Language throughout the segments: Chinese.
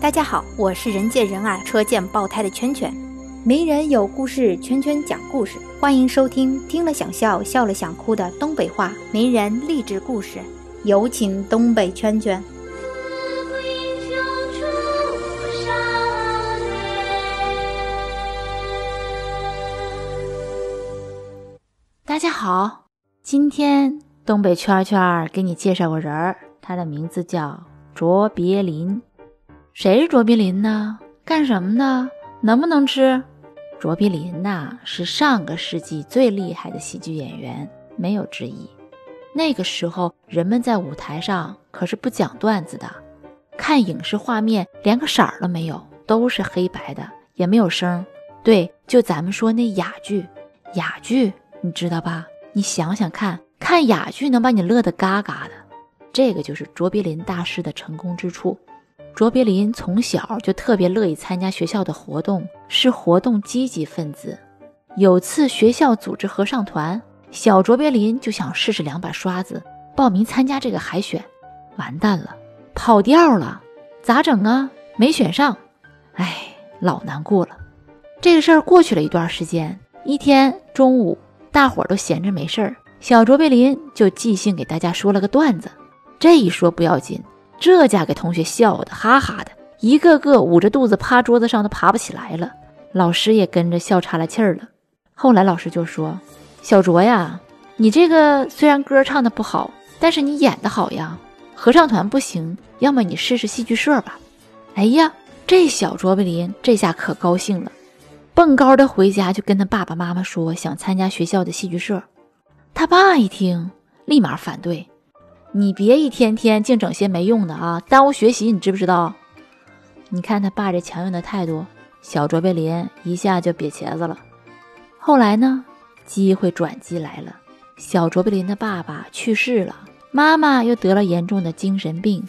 大家好，我是人见人爱、车见爆胎的圈圈。名人有故事，圈圈讲故事，欢迎收听听了想笑、笑了想哭的东北话名人励志故事。有请东北圈圈。大家好，今天东北圈圈给你介绍个人儿，他的名字叫卓别林。谁是卓别林呢？干什么的？能不能吃？卓别林呐，是上个世纪最厉害的喜剧演员，没有之一。那个时候，人们在舞台上可是不讲段子的，看影视画面连个色儿都没有，都是黑白的，也没有声。对，就咱们说那哑剧，哑剧你知道吧？你想想看，看哑剧能把你乐得嘎嘎的，这个就是卓别林大师的成功之处。卓别林从小就特别乐意参加学校的活动，是活动积极分子。有次学校组织合唱团，小卓别林就想试试两把刷子，报名参加这个海选。完蛋了，跑调了，咋整啊？没选上，哎，老难过了。这个事儿过去了一段时间，一天中午，大伙儿都闲着没事儿，小卓别林就即兴给大家说了个段子。这一说不要紧。这家给同学笑的哈哈的，一个个捂着肚子趴桌子上都爬不起来了。老师也跟着笑岔了气儿了。后来老师就说：“小卓呀，你这个虽然歌唱的不好，但是你演的好呀。合唱团不行，要么你试试戏剧社吧。”哎呀，这小卓别林这下可高兴了，蹦高的回家就跟他爸爸妈妈说想参加学校的戏剧社。他爸一听，立马反对。你别一天天净整些没用的啊，耽误学习，你知不知道？你看他爸这强硬的态度，小卓别林一下就瘪茄子了。后来呢，机会转机来了，小卓别林的爸爸去世了，妈妈又得了严重的精神病。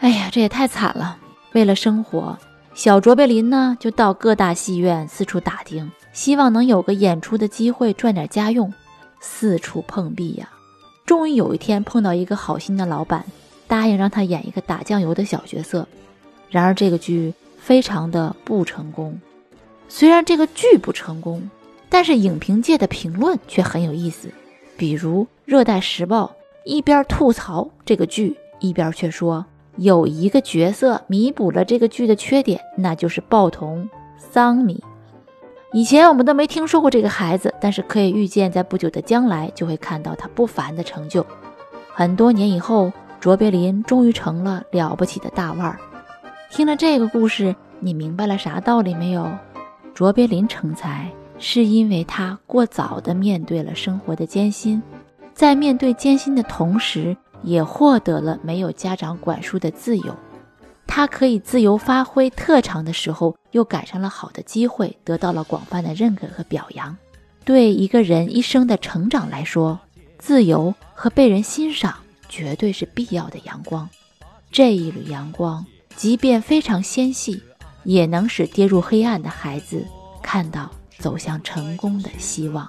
哎呀，这也太惨了。为了生活，小卓别林呢就到各大戏院四处打听，希望能有个演出的机会赚点家用，四处碰壁呀。终于有一天碰到一个好心的老板，答应让他演一个打酱油的小角色。然而这个剧非常的不成功。虽然这个剧不成功，但是影评界的评论却很有意思。比如《热带时报》一边吐槽这个剧，一边却说有一个角色弥补了这个剧的缺点，那就是报童桑米。以前我们都没听说过这个孩子，但是可以预见，在不久的将来就会看到他不凡的成就。很多年以后，卓别林终于成了了不起的大腕儿。听了这个故事，你明白了啥道理没有？卓别林成才是因为他过早的面对了生活的艰辛，在面对艰辛的同时，也获得了没有家长管束的自由。他可以自由发挥特长的时候，又赶上了好的机会，得到了广泛的认可和表扬。对一个人一生的成长来说，自由和被人欣赏绝对是必要的阳光。这一缕阳光，即便非常纤细，也能使跌入黑暗的孩子看到走向成功的希望。